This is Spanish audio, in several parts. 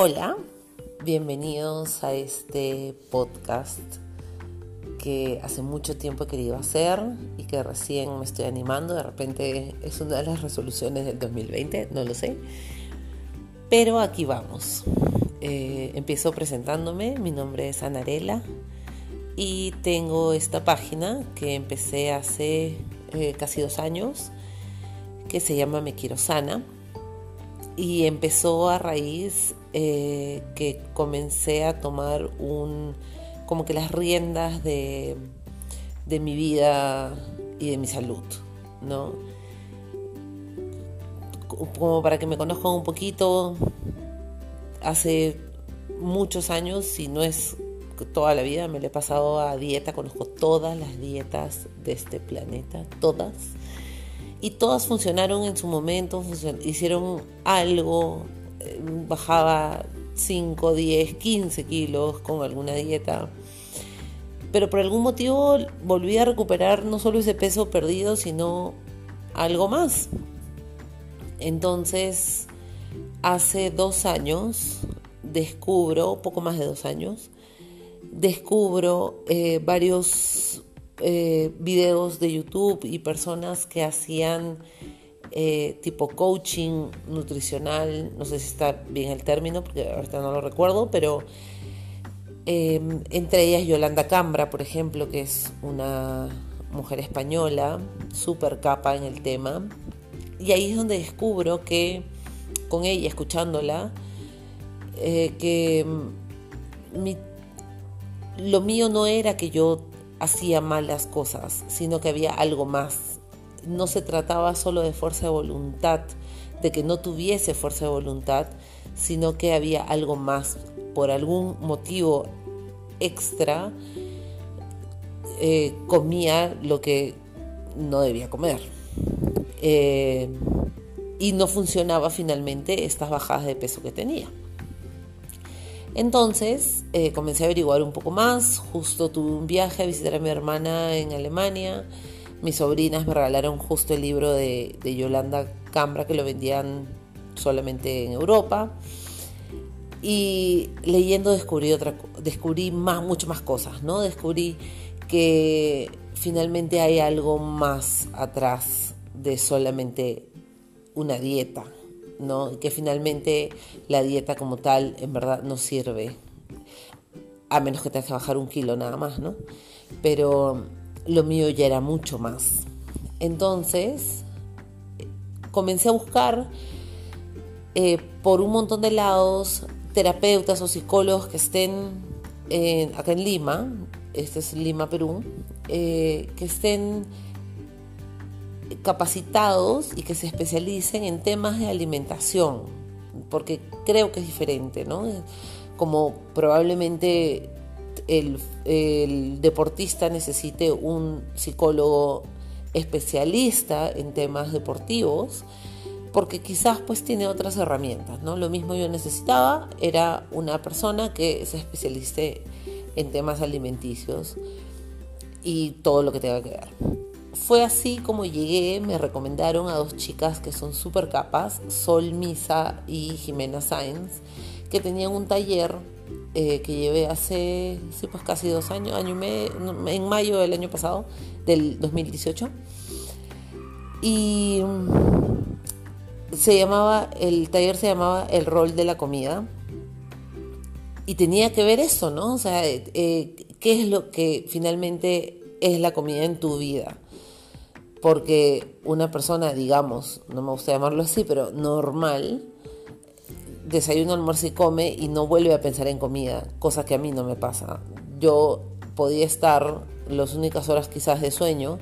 Hola, bienvenidos a este podcast que hace mucho tiempo he querido hacer y que recién me estoy animando. De repente es una de las resoluciones del 2020, no lo sé. Pero aquí vamos. Eh, empiezo presentándome, mi nombre es Anarela y tengo esta página que empecé hace eh, casi dos años que se llama Me Quiero Sana y empezó a raíz eh, que comencé a tomar un como que las riendas de, de mi vida y de mi salud, ¿no? Como para que me conozcan un poquito, hace muchos años, si no es toda la vida, me lo he pasado a dieta, conozco todas las dietas de este planeta, todas y todas funcionaron en su momento, hicieron algo, bajaba 5, 10, 15 kilos con alguna dieta. Pero por algún motivo volví a recuperar no solo ese peso perdido, sino algo más. Entonces, hace dos años descubro, poco más de dos años, descubro eh, varios eh, videos de YouTube y personas que hacían eh, tipo coaching nutricional, no sé si está bien el término, porque ahorita no lo recuerdo, pero em, entre ellas Yolanda Cambra, por ejemplo, que es una mujer española, súper capa en el tema, y ahí es donde descubro que con ella, escuchándola, eh, que lo mío no era que yo hacía malas cosas, sino que había algo más. No se trataba solo de fuerza de voluntad, de que no tuviese fuerza de voluntad, sino que había algo más. Por algún motivo extra, eh, comía lo que no debía comer. Eh, y no funcionaba finalmente estas bajadas de peso que tenía. Entonces eh, comencé a averiguar un poco más, justo tuve un viaje a visitar a mi hermana en Alemania, mis sobrinas me regalaron justo el libro de, Yolanda Cambra que lo vendían solamente en Europa y leyendo descubrí otra descubrí más mucho más cosas no descubrí que finalmente hay algo más atrás de solamente una dieta ¿no? que finalmente la dieta como tal en verdad no sirve, a menos que tengas que bajar un kilo nada más, ¿no? Pero lo mío ya era mucho más. Entonces, comencé a buscar eh, por un montón de lados terapeutas o psicólogos que estén acá en Lima, este es Lima, Perú, eh, que estén capacitados y que se especialicen en temas de alimentación, porque creo que es diferente, ¿no? Como probablemente el, deportista necesite un psicólogo especialista en temas deportivos, porque quizás pues tiene otras herramientas, ¿no? Lo mismo yo necesitaba era una persona que se especialice en temas alimenticios y todo lo que tenga que ver fue así como llegué, me recomendaron a dos chicas que son súper capas, Sol Misa y Jimena Sainz, que tenían un taller eh, que llevé hace pues casi dos años, año y medio, en mayo del año pasado, del 2018. Y mm, se llamaba, el taller se llamaba El rol de la comida. Y tenía que ver eso, ¿no? O sea, eh, ¿qué es lo que finalmente es la comida en tu vida? porque una persona, digamos, no me gusta llamarlo así, pero normal, desayuna, almuerza y come y no vuelve a pensar en comida, cosa que a mí no me pasa. Yo podía estar las únicas horas quizás de sueño,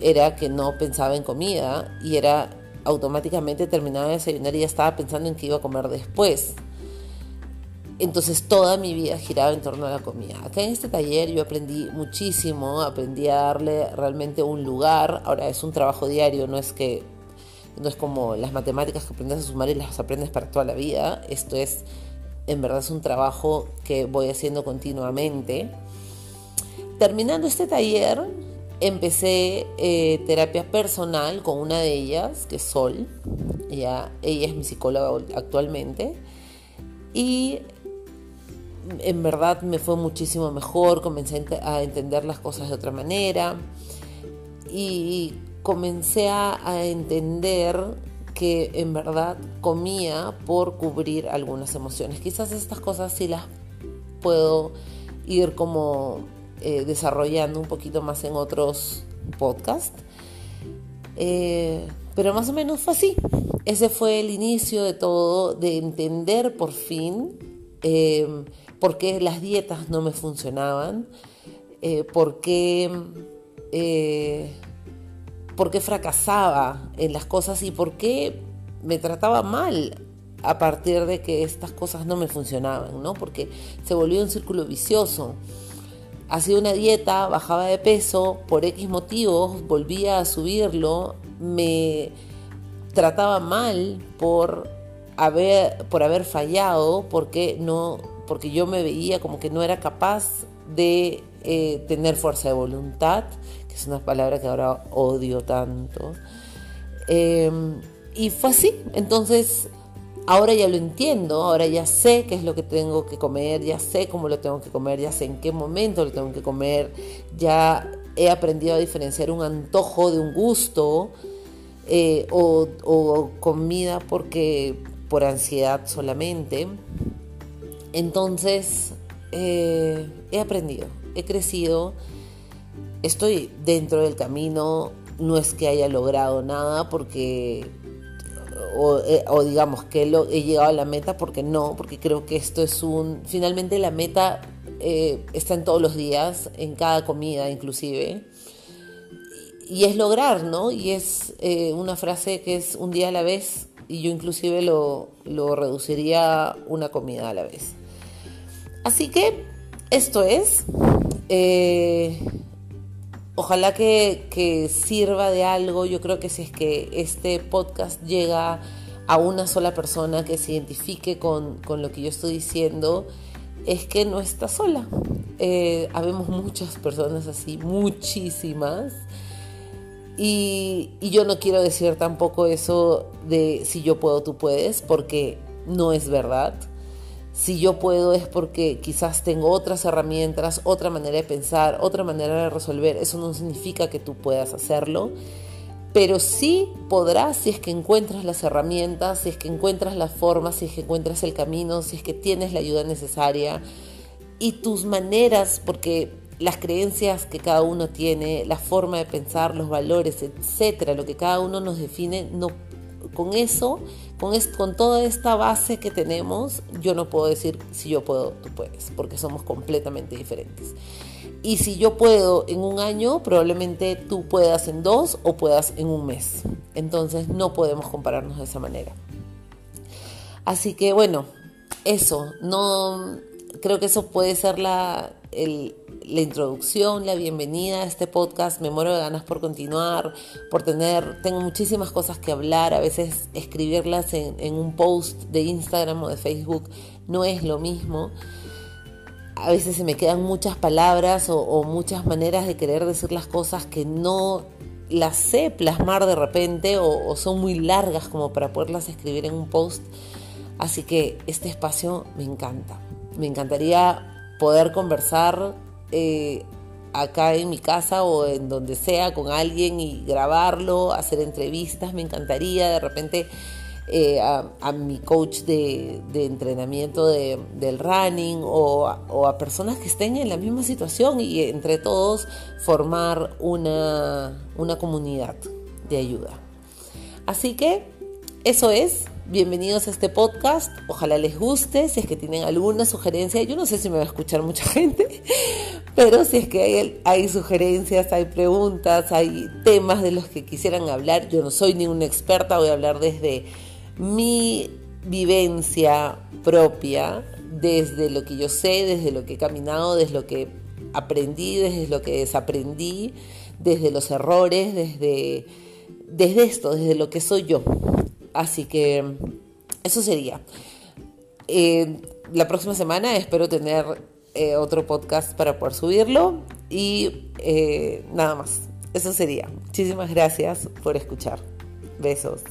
era que no pensaba en comida y era automáticamente terminaba de desayunar y ya estaba pensando en qué iba a comer después. Entonces toda mi vida giraba en torno a la comida. Acá en este taller yo aprendí muchísimo, aprendí a darle realmente un lugar. Ahora es un trabajo diario, no es que no es como las matemáticas que aprendes a sumar y las aprendes para toda la vida. Esto es, en verdad, es un trabajo que voy haciendo continuamente. Terminando este taller, empecé eh, terapia personal con una de ellas, que es Sol. Ella, ella es mi psicóloga actualmente y en verdad me fue muchísimo mejor, comencé a entender las cosas de otra manera y comencé a entender que en verdad comía por cubrir algunas emociones. Quizás estas cosas sí las puedo ir como eh, desarrollando un poquito más en otros podcasts. Eh, pero más o menos fue así. Ese fue el inicio de todo, de entender por fin eh, por qué las dietas no me funcionaban, por qué por qué fracasaba en las cosas y por qué me trataba mal a partir de que estas cosas no me funcionaban, ¿no? Porque se volvió un círculo vicioso. Hacía una dieta, bajaba de peso, por X motivos volvía a subirlo, me trataba mal por haber, por haber fallado, porque, no, porque yo me veía como que no era capaz de eh, tener fuerza de voluntad, que es una palabra que ahora odio tanto. Em, y fue así, entonces ahora ya lo entiendo, ahora ya sé qué es lo que tengo que comer, ya sé cómo lo tengo que comer, ya sé en qué momento lo tengo que comer, ya he aprendido a diferenciar un antojo de un gusto eh, o, comida porque por ansiedad solamente. Entonces eh, he aprendido, he crecido estoy dentro del camino, no es que haya logrado nada porque, o, eh, digamos que he llegado a la meta porque no, porque creo que esto es un, finalmente la meta eh, está en todos los días, en cada comida inclusive, y es lograr, ¿no? Y es eh, una frase que es un día a la vez, y yo inclusive lo, lo reduciría una comida a la vez. Así que esto es... Ojalá que, sirva de algo. Yo creo que si es que este podcast llega a una sola persona que se identifique con, lo que yo estoy diciendo, es que no está sola. Eh, habemos muchas personas así, muchísimas. Y, y, yo no quiero decir tampoco eso de si yo puedo, tú puedes, porque no es verdad. Si yo puedo es porque quizás tengo otras herramientas, otra manera de pensar, otra manera de resolver. Eso no significa que tú puedas hacerlo, pero sí podrás si es que encuentras las herramientas, si es que encuentras las formas, si es que encuentras el camino, si es que tienes la ayuda necesaria y tus maneras, porque las creencias que cada uno tiene, la forma de pensar, los valores, etcétera, lo que cada uno nos define, no con eso, con, toda esta base que tenemos, yo no puedo decir si yo puedo, tú puedes, porque somos completamente diferentes. Y si yo puedo en un año, probablemente tú puedas en dos o puedas en un mes. Entonces no podemos compararnos de esa manera. Así que bueno, eso, no creo que eso puede ser la, la introducción, la bienvenida a este podcast. Me muero de ganas por continuar, por tener, tengo muchísimas cosas que hablar. A veces escribirlas en, un post de Instagram o de Facebook no es lo mismo. A veces se me quedan muchas palabras o, muchas maneras de querer decir las cosas que no las sé plasmar de repente o, o son muy largas como para poderlas escribir en un post. Así que este espacio me encanta. Me encantaría poder conversar eh, acá en mi casa o en donde sea con alguien y grabarlo, hacer entrevistas, me encantaría de repente eh, a, mi coach de, entrenamiento del running o, a personas que estén en la misma situación y entre todos formar una, una comunidad de ayuda. Así que eso es, bienvenidos a este podcast, ojalá les guste, si es que tienen alguna sugerencia, yo no sé si me va a escuchar mucha gente, pero si es que hay, sugerencias, hay preguntas, hay temas de los que quisieran hablar, yo no soy ninguna experta, voy a hablar desde mi vivencia propia, desde lo que yo sé, desde lo que he caminado, desde lo que aprendí, desde lo que desaprendí, desde los errores, desde, desde esto, desde lo que soy yo. Así que eso sería. Eh, la próxima semana espero tener eh, otro podcast para poder subirlo y eh, nada más. Eso sería. Muchísimas gracias por escuchar. Besos.